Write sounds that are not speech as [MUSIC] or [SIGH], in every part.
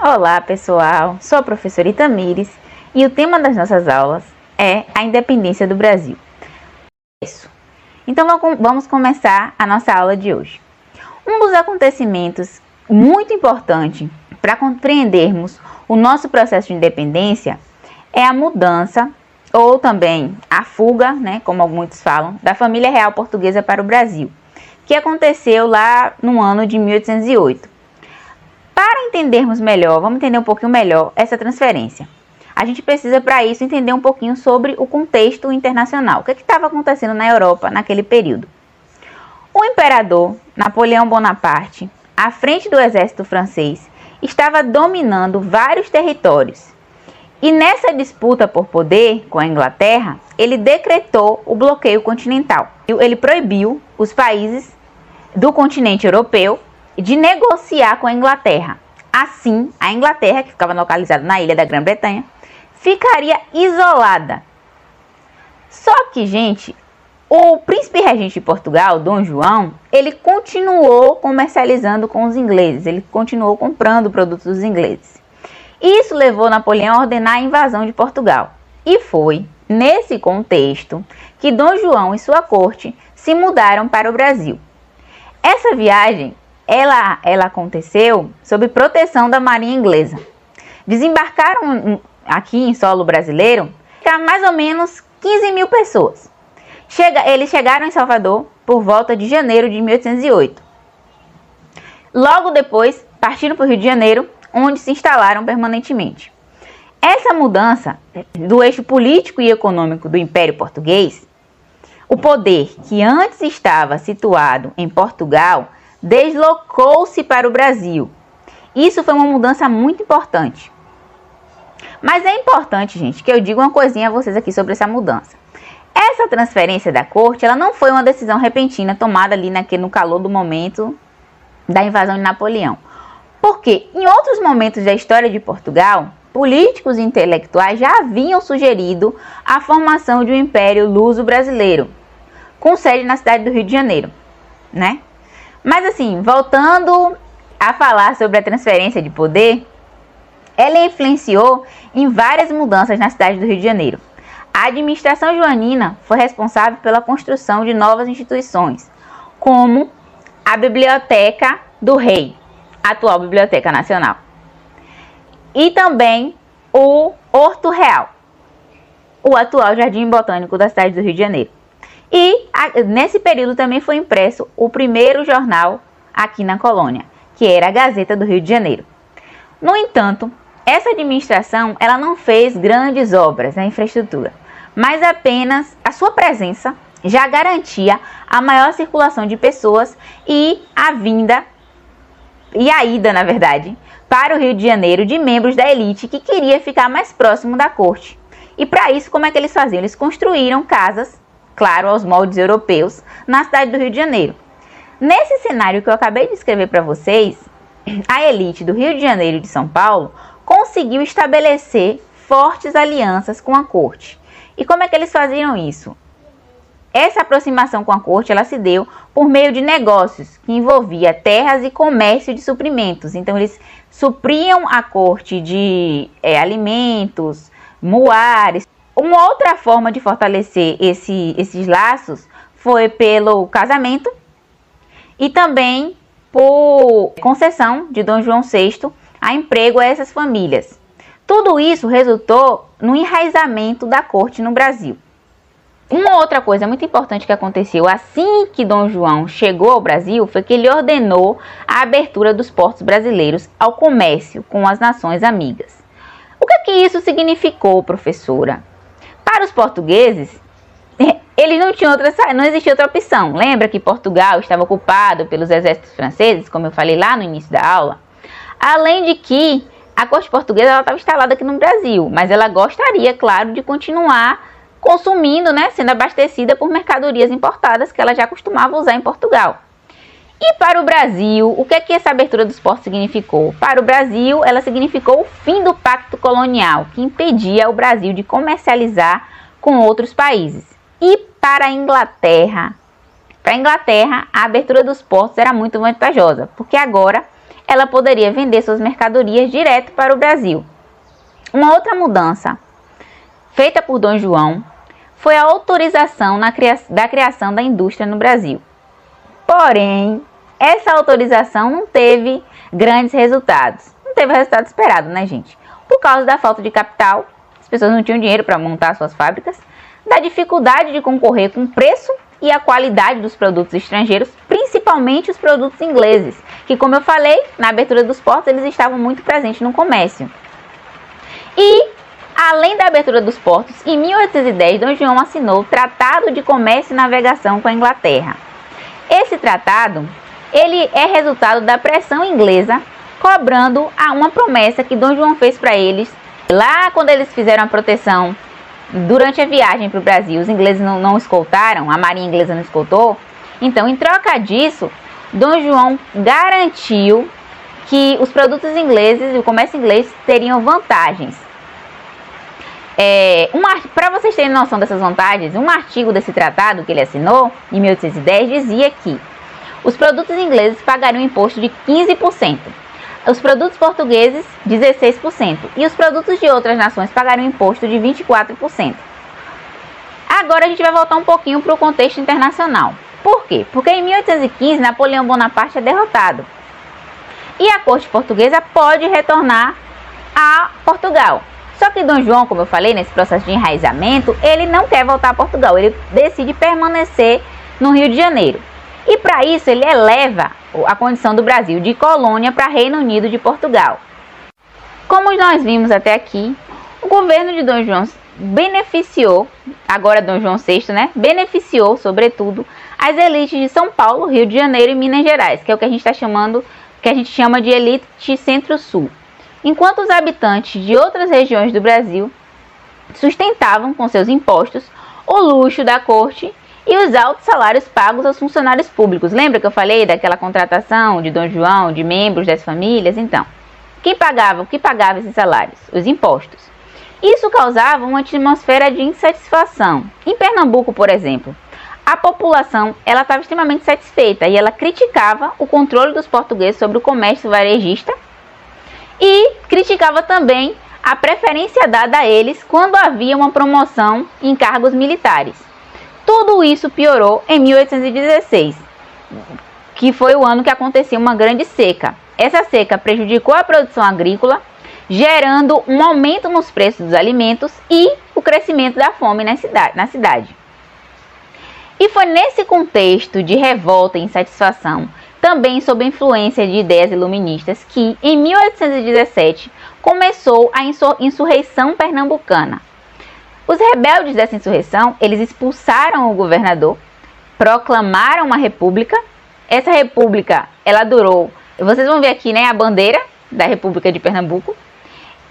Olá, pessoal. Sou a professora Itamires e o tema das nossas aulas é a independência do Brasil. Isso. Então vamos começar a nossa aula de hoje. Um dos acontecimentos muito importante para compreendermos o nosso processo de independência é a mudança ou também a fuga, né, como muitos falam, da família real portuguesa para o Brasil, que aconteceu lá no ano de 1808. Para entendermos melhor, vamos entender um pouquinho melhor essa transferência. A gente precisa, para isso, entender um pouquinho sobre o contexto internacional. O que é estava acontecendo na Europa naquele período? O imperador Napoleão Bonaparte, à frente do exército francês, estava dominando vários territórios e nessa disputa por poder com a Inglaterra, ele decretou o bloqueio continental. Ele proibiu os países do continente europeu de negociar com a Inglaterra. Assim, a Inglaterra, que ficava localizada na ilha da Grã-Bretanha, ficaria isolada. Só que, gente, o príncipe regente de Portugal, Dom João, ele continuou comercializando com os ingleses, ele continuou comprando produtos dos ingleses. Isso levou Napoleão a ordenar a invasão de Portugal. E foi nesse contexto que Dom João e sua corte se mudaram para o Brasil. Essa viagem, ela, ela aconteceu sob proteção da Marinha Inglesa. Desembarcaram aqui em solo brasileiro mais ou menos 15 mil pessoas. Chega, eles chegaram em Salvador por volta de janeiro de 1808. Logo depois, partiram para o Rio de Janeiro onde se instalaram permanentemente. Essa mudança do eixo político e econômico do Império Português, o poder que antes estava situado em Portugal deslocou-se para o Brasil. Isso foi uma mudança muito importante. Mas é importante, gente, que eu diga uma coisinha a vocês aqui sobre essa mudança. Essa transferência da corte, ela não foi uma decisão repentina tomada ali naquele, no calor do momento da invasão de Napoleão. Porque em outros momentos da história de Portugal, políticos e intelectuais já haviam sugerido a formação de um império luso-brasileiro, com sede na cidade do Rio de Janeiro, né? Mas assim, voltando a falar sobre a transferência de poder, ela influenciou em várias mudanças na cidade do Rio de Janeiro. A administração joanina foi responsável pela construção de novas instituições, como a Biblioteca do Rei, atual Biblioteca Nacional. E também o Horto Real, o atual Jardim Botânico da cidade do Rio de Janeiro. E a, nesse período também foi impresso o primeiro jornal aqui na colônia, que era a Gazeta do Rio de Janeiro. No entanto, essa administração ela não fez grandes obras na infraestrutura, mas apenas a sua presença já garantia a maior circulação de pessoas e a vinda e a ida, na verdade, para o Rio de Janeiro de membros da elite que queria ficar mais próximo da corte. E para isso, como é que eles faziam? Eles construíram casas, claro, aos moldes europeus, na cidade do Rio de Janeiro. Nesse cenário que eu acabei de escrever para vocês, a elite do Rio de Janeiro e de São Paulo conseguiu estabelecer fortes alianças com a corte. E como é que eles faziam isso? Essa aproximação com a corte ela se deu por meio de negócios que envolvia terras e comércio de suprimentos. Então eles supriam a corte de é, alimentos, muares. Uma outra forma de fortalecer esse, esses laços foi pelo casamento e também por concessão de Dom João VI a emprego a essas famílias. Tudo isso resultou no enraizamento da corte no Brasil. Uma outra coisa muito importante que aconteceu assim que Dom João chegou ao Brasil foi que ele ordenou a abertura dos portos brasileiros ao comércio com as nações amigas. O que, é que isso significou, professora? Para os portugueses, eles não tinham outra, não existia outra opção. Lembra que Portugal estava ocupado pelos exércitos franceses, como eu falei lá no início da aula? Além de que a corte portuguesa estava instalada aqui no Brasil, mas ela gostaria, claro, de continuar consumindo, né, sendo abastecida por mercadorias importadas que ela já costumava usar em Portugal. E para o Brasil, o que é que essa abertura dos portos significou? Para o Brasil, ela significou o fim do pacto colonial, que impedia o Brasil de comercializar com outros países. E para a Inglaterra, para a Inglaterra, a abertura dos portos era muito vantajosa, porque agora ela poderia vender suas mercadorias direto para o Brasil. Uma outra mudança feita por Dom João foi a autorização cria da criação da indústria no Brasil. Porém, essa autorização não teve grandes resultados. Não teve o resultado esperado, né, gente? Por causa da falta de capital, as pessoas não tinham dinheiro para montar suas fábricas, da dificuldade de concorrer com o preço e a qualidade dos produtos estrangeiros, principalmente os produtos ingleses, que, como eu falei, na abertura dos portos, eles estavam muito presentes no comércio. E Além da abertura dos portos, em 1810, Dom João assinou o Tratado de Comércio e Navegação com a Inglaterra. Esse tratado, ele é resultado da pressão inglesa cobrando a uma promessa que Dom João fez para eles lá quando eles fizeram a proteção durante a viagem para o Brasil. Os ingleses não, não escoltaram, a marinha inglesa não escoltou. Então, em troca disso, Dom João garantiu que os produtos ingleses e o comércio inglês teriam vantagens é, Para vocês terem noção dessas vantagens, um artigo desse tratado que ele assinou, em 1810, dizia que os produtos ingleses pagariam imposto de 15%, os produtos portugueses, 16%, e os produtos de outras nações pagariam imposto de 24%. Agora a gente vai voltar um pouquinho para o contexto internacional. Por quê? Porque em 1815 Napoleão Bonaparte é derrotado. E a corte portuguesa pode retornar a Portugal. Só que Dom João, como eu falei, nesse processo de enraizamento, ele não quer voltar a Portugal, ele decide permanecer no Rio de Janeiro. E para isso ele eleva a condição do Brasil de colônia para Reino Unido de Portugal. Como nós vimos até aqui, o governo de Dom João beneficiou, agora Dom João VI, né? Beneficiou, sobretudo, as elites de São Paulo, Rio de Janeiro e Minas Gerais, que é o que a gente está chamando, que a gente chama de elite centro-sul enquanto os habitantes de outras regiões do Brasil sustentavam com seus impostos o luxo da corte e os altos salários pagos aos funcionários públicos. Lembra que eu falei daquela contratação de Dom João, de membros das famílias? Então, quem pagava, o que pagava esses salários? Os impostos. Isso causava uma atmosfera de insatisfação. Em Pernambuco, por exemplo, a população ela estava extremamente satisfeita e ela criticava o controle dos portugueses sobre o comércio varejista e criticava também a preferência dada a eles quando havia uma promoção em cargos militares. Tudo isso piorou em 1816, que foi o ano que aconteceu uma grande seca. Essa seca prejudicou a produção agrícola, gerando um aumento nos preços dos alimentos e o crescimento da fome na cidade. Na cidade. E foi nesse contexto de revolta e insatisfação também sob influência de ideias iluministas, que em 1817 começou a insurreição pernambucana. Os rebeldes dessa insurreição, eles expulsaram o governador, proclamaram uma república. Essa república, ela durou, vocês vão ver aqui, né, a bandeira da República de Pernambuco.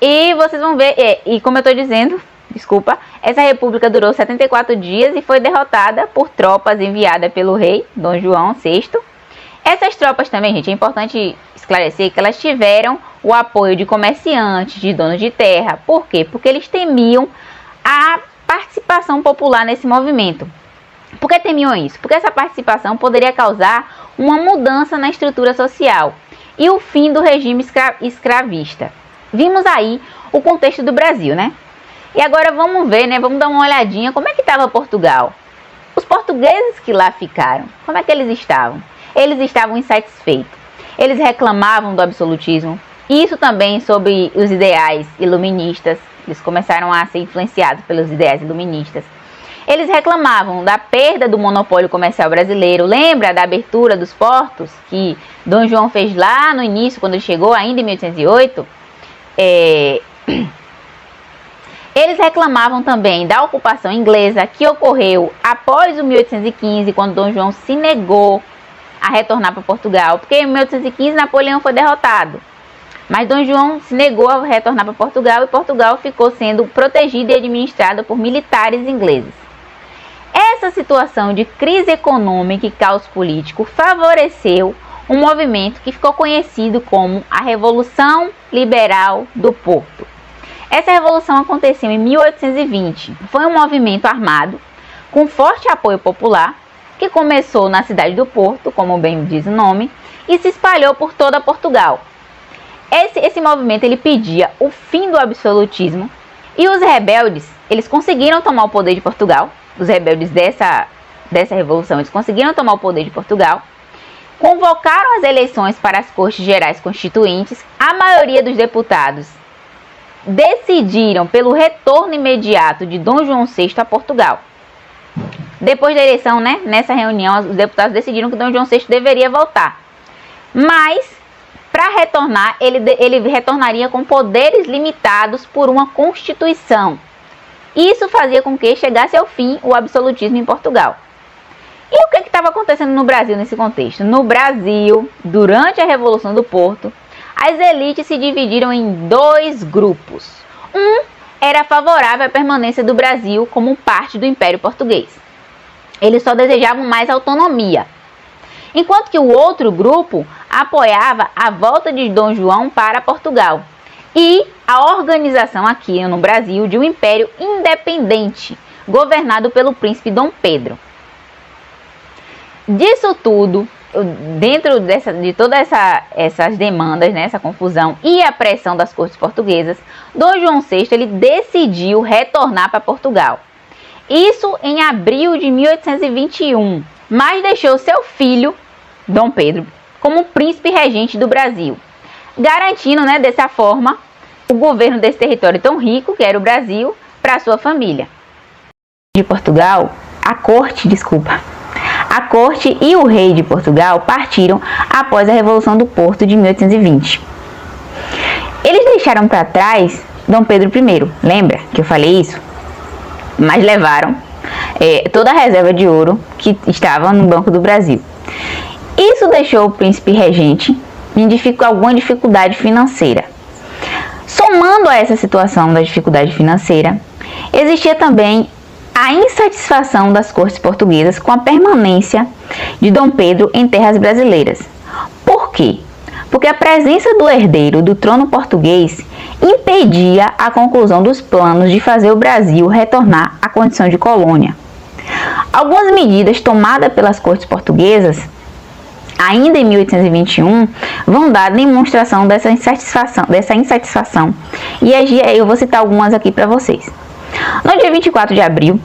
E vocês vão ver, é, e como eu estou dizendo, desculpa, essa república durou 74 dias e foi derrotada por tropas enviadas pelo rei Dom João VI essas tropas também, gente, é importante esclarecer que elas tiveram o apoio de comerciantes, de donos de terra. Por quê? Porque eles temiam a participação popular nesse movimento. Por que temiam isso? Porque essa participação poderia causar uma mudança na estrutura social e o fim do regime escra escravista. Vimos aí o contexto do Brasil, né? E agora vamos ver, né? Vamos dar uma olhadinha como é que estava Portugal. Os portugueses que lá ficaram, como é que eles estavam? eles estavam insatisfeitos. Eles reclamavam do absolutismo. Isso também sobre os ideais iluministas. Eles começaram a ser influenciados pelos ideais iluministas. Eles reclamavam da perda do monopólio comercial brasileiro. Lembra da abertura dos portos que Dom João fez lá no início, quando ele chegou, ainda em 1808? É... [CLEARS THROAT] Eles reclamavam também da ocupação inglesa que ocorreu após o 1815, quando Dom João se negou a retornar para Portugal, porque em 1815 Napoleão foi derrotado. Mas Dom João se negou a retornar para Portugal e Portugal ficou sendo protegida e administrada por militares ingleses. Essa situação de crise econômica e caos político favoreceu um movimento que ficou conhecido como a Revolução Liberal do Porto. Essa revolução aconteceu em 1820. Foi um movimento armado com forte apoio popular que começou na cidade do Porto, como bem diz o nome, e se espalhou por toda Portugal. Esse, esse movimento ele pedia o fim do absolutismo e os rebeldes, eles conseguiram tomar o poder de Portugal, os rebeldes dessa, dessa revolução, eles conseguiram tomar o poder de Portugal, convocaram as eleições para as Cortes Gerais Constituintes, a maioria dos deputados decidiram pelo retorno imediato de Dom João VI a Portugal. Depois da eleição, né, nessa reunião, os deputados decidiram que Dom João VI deveria voltar. Mas, para retornar, ele, ele retornaria com poderes limitados por uma Constituição. Isso fazia com que chegasse ao fim o absolutismo em Portugal. E o que estava acontecendo no Brasil nesse contexto? No Brasil, durante a Revolução do Porto, as elites se dividiram em dois grupos. Um era favorável à permanência do Brasil como parte do Império Português. Eles só desejavam mais autonomia. Enquanto que o outro grupo apoiava a volta de Dom João para Portugal e a organização aqui no Brasil de um império independente, governado pelo príncipe Dom Pedro. Disso tudo, dentro dessa, de todas essa, essas demandas, né, essa confusão e a pressão das cortes portuguesas, Dom João VI ele decidiu retornar para Portugal. Isso em abril de 1821, mas deixou seu filho, Dom Pedro, como príncipe regente do Brasil, garantindo, né, dessa forma, o governo desse território tão rico, que era o Brasil, para sua família. De Portugal, a corte, desculpa, a corte e o rei de Portugal partiram após a Revolução do Porto de 1820. Eles deixaram para trás Dom Pedro I, lembra que eu falei isso? Mas levaram é, toda a reserva de ouro que estava no Banco do Brasil. Isso deixou o príncipe regente em alguma dificuldade financeira. Somando a essa situação da dificuldade financeira, existia também a insatisfação das cortes portuguesas com a permanência de Dom Pedro em terras brasileiras. Por quê? Porque a presença do herdeiro do trono português impedia a conclusão dos planos de fazer o Brasil retornar à condição de colônia. Algumas medidas tomadas pelas cortes portuguesas, ainda em 1821, vão dar demonstração dessa insatisfação, dessa insatisfação. E eu vou citar algumas aqui para vocês. No dia 24 de abril,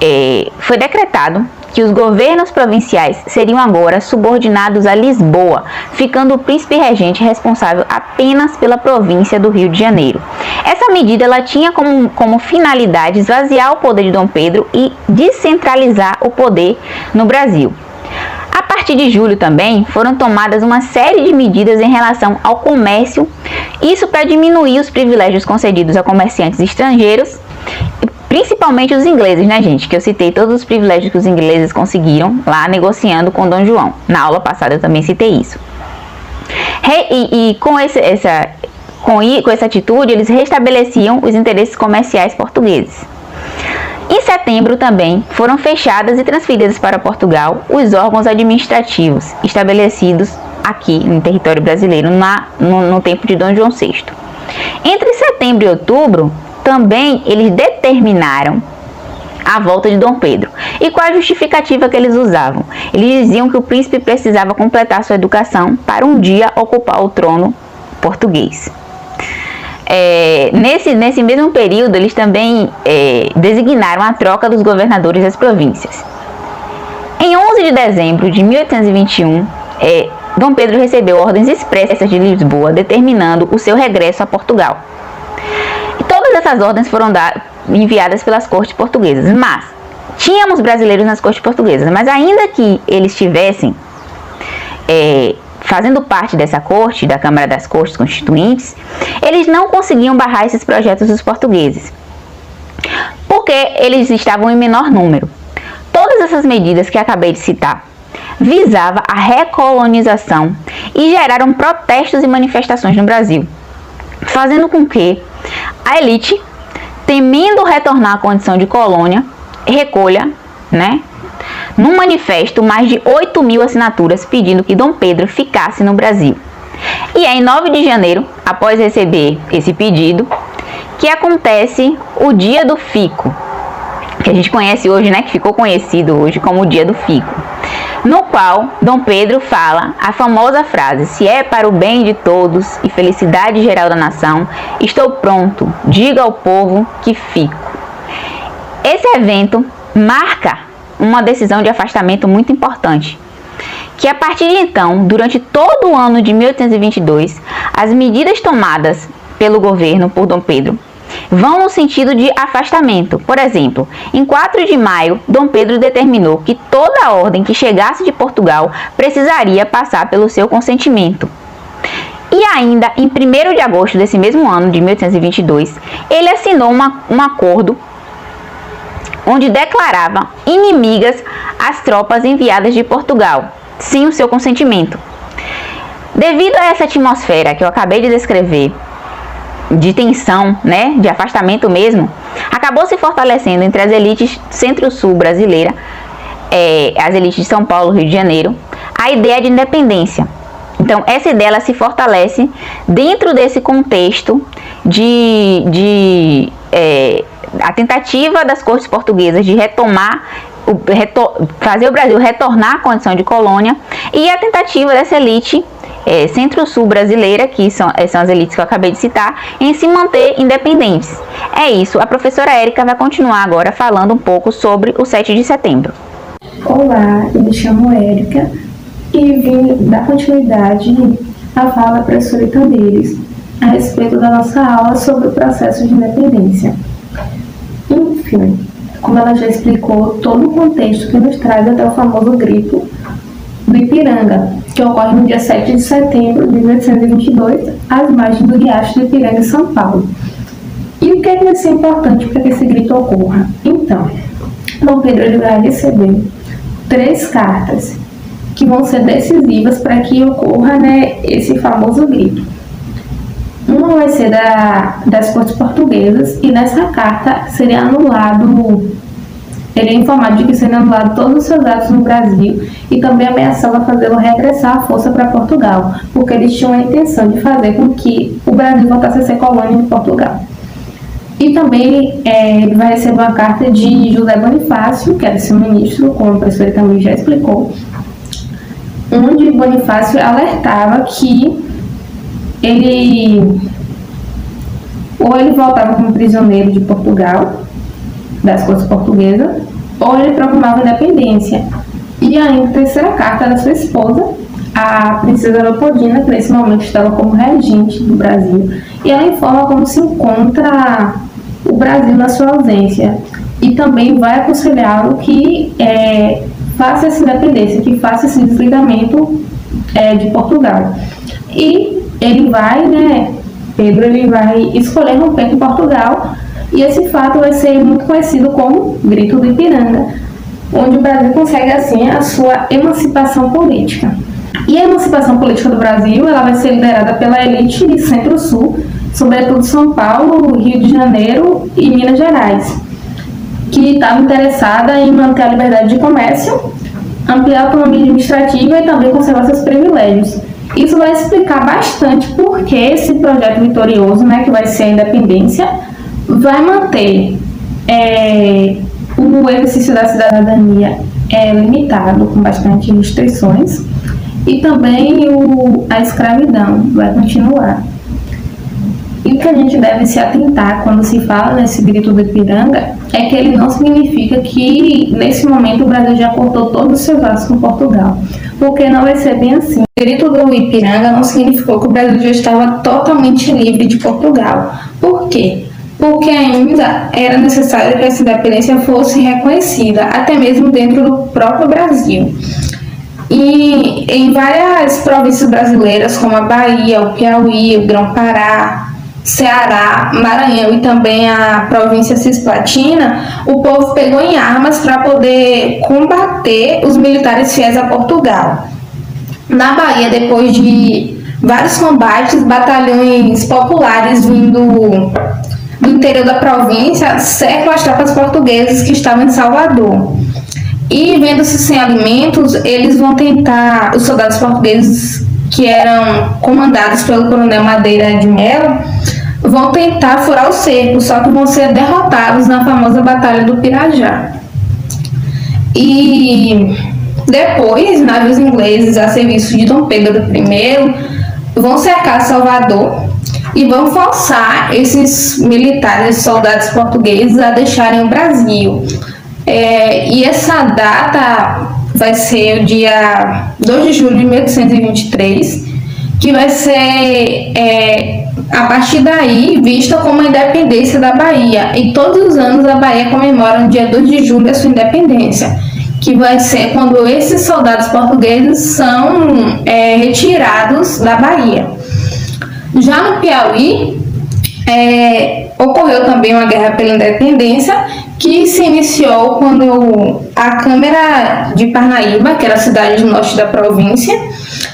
é, foi decretado que os governos provinciais seriam agora subordinados a Lisboa, ficando o príncipe regente responsável apenas pela província do Rio de Janeiro. Essa medida ela tinha como, como finalidade esvaziar o poder de Dom Pedro e descentralizar o poder no Brasil. A partir de julho também foram tomadas uma série de medidas em relação ao comércio, isso para diminuir os privilégios concedidos a comerciantes estrangeiros Principalmente os ingleses, né, gente? Que eu citei todos os privilégios que os ingleses conseguiram lá negociando com Dom João. Na aula passada eu também citei isso. E, e com, esse, essa, com, com essa atitude, eles restabeleciam os interesses comerciais portugueses. Em setembro também foram fechadas e transferidas para Portugal os órgãos administrativos estabelecidos aqui no território brasileiro na, no, no tempo de Dom João VI. Entre setembro e outubro, também eles determinaram a volta de Dom Pedro. E qual a justificativa que eles usavam? Eles diziam que o príncipe precisava completar sua educação para um dia ocupar o trono português. É, nesse, nesse mesmo período, eles também é, designaram a troca dos governadores das províncias. Em 11 de dezembro de 1821, é, Dom Pedro recebeu ordens expressas de Lisboa determinando o seu regresso a Portugal. Todas essas ordens foram enviadas pelas cortes portuguesas, mas tínhamos brasileiros nas cortes portuguesas, mas ainda que eles tivessem é, fazendo parte dessa corte, da Câmara das Cortes Constituintes, eles não conseguiam barrar esses projetos dos portugueses, porque eles estavam em menor número. Todas essas medidas que acabei de citar visava a recolonização e geraram protestos e manifestações no Brasil, fazendo com que a elite, temendo retornar à condição de colônia, recolha, né, num manifesto mais de 8 mil assinaturas pedindo que Dom Pedro ficasse no Brasil. E é em 9 de janeiro, após receber esse pedido, que acontece o Dia do Fico, que a gente conhece hoje, né, que ficou conhecido hoje como o Dia do Fico. no qual Dom Pedro fala a famosa frase: Se é para o bem de todos e felicidade geral da nação, estou pronto, diga ao povo que fico. Esse evento marca uma decisão de afastamento muito importante, que a partir de então, durante todo o ano de 1822, as medidas tomadas pelo governo por Dom Pedro vão no sentido de afastamento. Por exemplo, em 4 de maio, Dom Pedro determinou que toda a ordem que chegasse de Portugal precisaria passar pelo seu consentimento. E ainda em 1 de agosto desse mesmo ano, de 1822, ele assinou uma, um acordo onde declarava inimigas as tropas enviadas de Portugal, sem o seu consentimento. Devido a essa atmosfera que eu acabei de descrever, de tensão, né, de afastamento mesmo, acabou se fortalecendo entre as elites centro-sul brasileira, é, as elites de São Paulo, Rio de Janeiro, a ideia de independência. Então, essa ideia ela se fortalece dentro desse contexto de, de é, a tentativa das cortes portuguesas de retomar o, fazer o Brasil retornar à condição de colônia e a tentativa dessa elite é, centro-sul brasileira, que são, é, são as elites que eu acabei de citar, em se manter independentes. É isso, a professora Érica vai continuar agora falando um pouco sobre o 7 de setembro. Olá, eu me chamo Érica e vim dar continuidade à fala da professora Itadeiros a respeito da nossa aula sobre o processo de independência. Enfim, como ela já explicou, todo o contexto que nos traz até o famoso grito do Ipiranga, que ocorre no dia 7 de setembro de 1822, às margens do Riacho do Ipiranga, em São Paulo. E o que, é ser importante para que esse grito ocorra? Então, Dom Pedro vai receber três cartas que vão ser decisivas para que ocorra né, esse famoso grito. Uma vai ser da, das cortes portuguesas e nessa carta seria anulado ele é informado de que serão anulados todos os seus atos no Brasil e também ameaçava fazê-lo regressar à força para Portugal, porque eles tinham a intenção de fazer com que o Brasil voltasse a ser colônia de Portugal. E também é, ele vai receber uma carta de José Bonifácio, que era seu ministro, como a professora também já explicou, onde Bonifácio alertava que ele ou ele voltava como prisioneiro de Portugal, das cortes portuguesas, ou ele proclamava independência. E ainda a terceira carta da sua esposa, a princesa Leopoldina, que nesse momento estava como regente do Brasil, e ela informa como se encontra o Brasil na sua ausência. E também vai aconselhá-lo que é, faça essa independência, que faça esse desligamento é, de Portugal. E ele vai, né, Pedro, ele vai escolher romper com Portugal e esse fato vai ser muito conhecido como Grito do Ipiranga, onde o Brasil consegue assim a sua emancipação política. E a emancipação política do Brasil ela vai ser liderada pela elite de Centro-Sul, sobretudo São Paulo, Rio de Janeiro e Minas Gerais, que estava interessada em manter a liberdade de comércio, ampliar a autonomia administrativa e também conservar seus privilégios. Isso vai explicar bastante por que esse projeto vitorioso, né, que vai ser a independência, vai manter é, o exercício da cidadania é limitado, com bastante restrições, e também o, a escravidão vai continuar. O que a gente deve se atentar quando se fala nesse grito do Ipiranga é que ele não significa que nesse momento o Brasil já cortou todos os seus laços com Portugal, porque não vai ser bem assim. O grito do Ipiranga não significou que o Brasil já estava totalmente livre de Portugal. Por quê? porque ainda era necessário que essa independência fosse reconhecida, até mesmo dentro do próprio Brasil. E em várias províncias brasileiras, como a Bahia, o Piauí, o Grão-Pará, Ceará, Maranhão e também a província Cisplatina, o povo pegou em armas para poder combater os militares fiéis a Portugal. Na Bahia, depois de vários combates, batalhões populares vindo do interior da província cercam as tropas portuguesas que estavam em Salvador. E vendo-se sem alimentos, eles vão tentar, os soldados portugueses que eram comandados pelo coronel Madeira de Mello, tentar furar o cerco, só que vão ser derrotados na famosa Batalha do Pirajá. E Depois, navios ingleses a serviço de Dom Pedro I vão cercar Salvador e vão forçar esses militares, soldados portugueses a deixarem o Brasil. É, e essa data vai ser o dia 2 de julho de 1823, que vai ser é, a partir daí vista como a independência da Bahia. E todos os anos a Bahia comemora no dia 2 de julho a sua independência, que vai ser quando esses soldados portugueses são é, retirados da Bahia. Já no Piauí, é, ocorreu também uma guerra pela independência que se iniciou quando a Câmara de Parnaíba, que era a cidade do norte da província,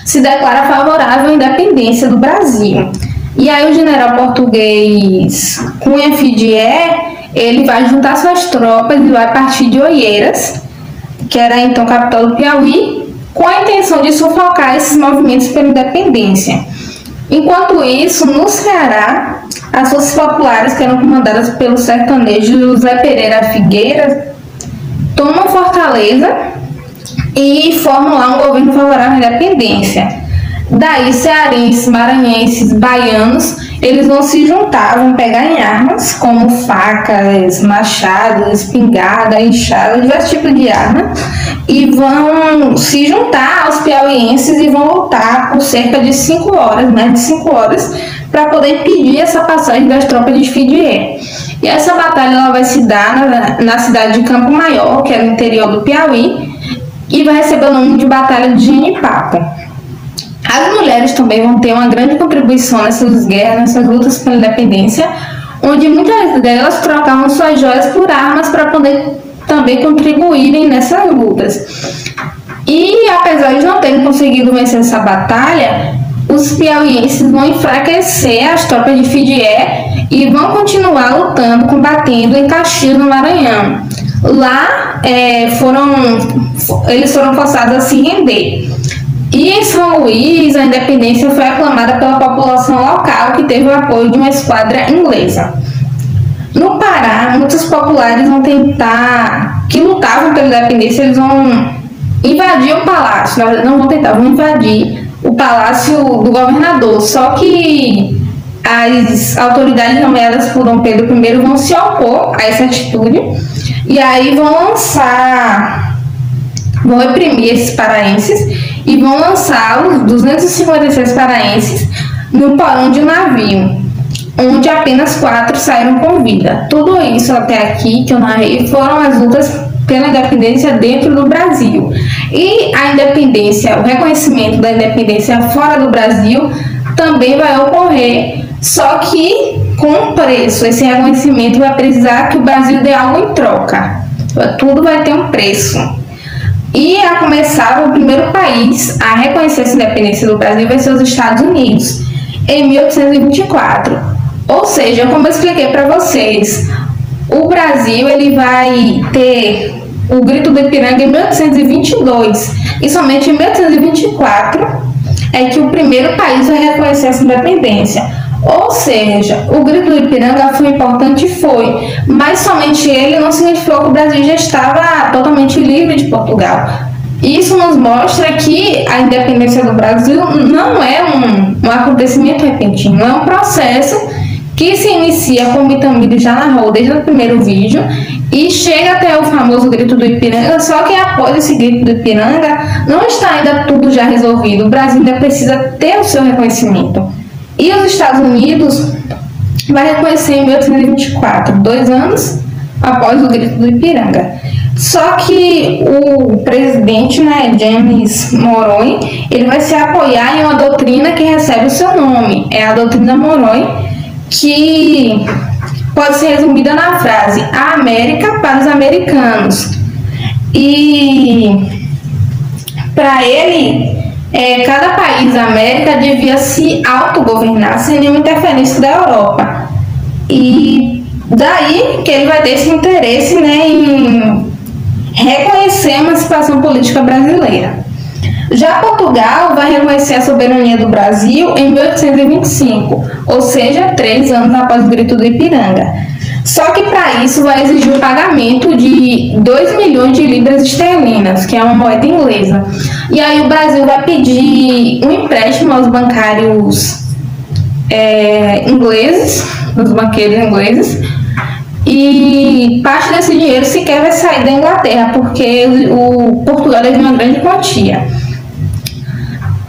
se declara favorável à independência do Brasil. E aí o general português Cunha Fidier, ele vai juntar suas tropas e vai partir de Oeiras, que era então capital do Piauí, com a intenção de sufocar esses movimentos pela independência. Enquanto isso, no Ceará, as forças populares, que eram comandadas pelo sertanejo José Pereira Figueira, tomam Fortaleza e formam lá um governo favorável à independência. Daí, cearenses, maranhenses, baianos, eles vão se juntar, vão pegar em armas, como facas, machados, espingarda, enxada, diversos tipos de arma, e vão se juntar aos piauienses e vão lutar por cerca de cinco horas, mais de cinco horas, para poder pedir essa passagem das tropas de Fidier. E essa batalha ela vai se dar na, na cidade de Campo Maior, que é no interior do Piauí, e vai receber o nome de Batalha de Genipapo. As mulheres também vão ter uma grande contribuição nessas guerras, nessas lutas pela independência, onde muitas delas trocavam suas joias por armas para poder também contribuírem nessas lutas. E apesar de não terem conseguido vencer essa batalha, os piauienses vão enfraquecer as tropas de Fidier e vão continuar lutando, combatendo em Caxias, no Maranhão. Lá é, foram, eles foram forçados a se render. E em São Luís, a independência foi aclamada pela população local, que teve o apoio de uma esquadra inglesa. No Pará, muitos populares vão tentar, que lutavam pela independência, eles vão invadir o palácio, não vão tentar, vão invadir o palácio do governador. Só que as autoridades nomeadas por Dom Pedro I vão se opor a essa atitude e aí vão lançar, vão reprimir esses paraenses e vão lançar os 256 paraenses no porão de um navio, onde apenas quatro saíram com vida. Tudo isso até aqui que eu narrei foram as lutas pela independência dentro do Brasil. E a independência, o reconhecimento da independência fora do Brasil também vai ocorrer, só que com preço. Esse reconhecimento vai precisar que o Brasil dê algo em troca. Tudo vai ter um preço. E a começar, o primeiro país a reconhecer essa independência do Brasil vai ser os Estados Unidos, em 1824. Ou seja, como eu expliquei para vocês, o Brasil ele vai ter o Grito do Ipiranga em 1822 e somente em 1824 é que o primeiro país vai reconhecer essa independência. Ou seja, o grito do Ipiranga foi importante, foi, mas somente ele não significou que o Brasil já estava totalmente livre de Portugal. Isso nos mostra que a independência do Brasil não é um, um acontecimento repentino, é um processo que se inicia, como Itamir já narrou desde o primeiro vídeo, e chega até o famoso grito do Ipiranga, só que após esse grito do Ipiranga, não está ainda tudo já resolvido. O Brasil ainda precisa ter o seu reconhecimento. E os Estados Unidos vai reconhecer em 1824, dois anos após o grito do Ipiranga. Só que o presidente, né, James Moroi, ele vai se apoiar em uma doutrina que recebe o seu nome. É a doutrina Moroi, que pode ser resumida na frase: a América para os americanos. E para ele, é, cada país da América devia se autogovernar sem nenhuma interferência da Europa. E daí que ele vai ter esse interesse né, em reconhecer a emancipação política brasileira. Já Portugal vai reconhecer a soberania do Brasil em 1825, ou seja, três anos após o Grito do Ipiranga. Só que para isso vai exigir o pagamento de 2 milhões de libras esterlinas, que é uma moeda inglesa. E aí o Brasil vai pedir um empréstimo aos bancários é, ingleses, os banqueiros ingleses, e parte desse dinheiro sequer vai sair da Inglaterra, porque o Portugal deve uma grande quantia.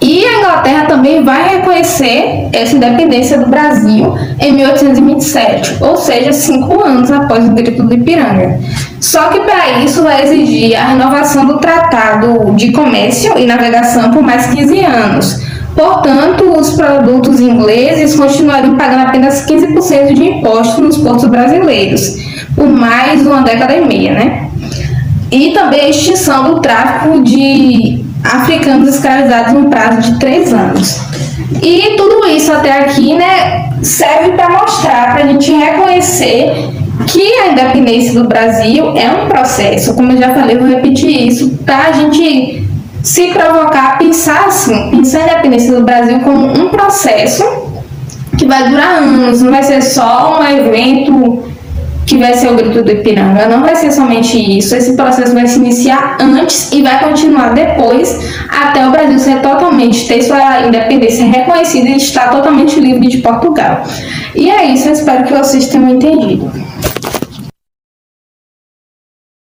E a Inglaterra também vai reconhecer essa independência do Brasil em 1827, ou seja, cinco anos após o Grito do Ipiranga. Só que para isso vai exigir a renovação do Tratado de Comércio e Navegação por mais 15 anos. Portanto, os produtos ingleses continuariam pagando apenas 15% de imposto nos portos brasileiros, por mais uma década e meia, né? E também a extinção do tráfico de africanos escravizados no prazo de três anos. E tudo isso até aqui, né, serve para mostrar, para a gente reconhecer que a independência do Brasil é um processo, como eu já falei, vou repetir isso, para a gente se provocar pensar assim, pensar a independência do Brasil como um processo que vai durar anos, não vai ser só um evento que vai ser o grito do Ipiranga. Não vai ser somente isso. Esse processo vai se iniciar antes e vai continuar depois, até o Brasil ser totalmente, ter sua independência reconhecida e estar totalmente livre de Portugal. E é isso, eu espero que vocês tenham entendido.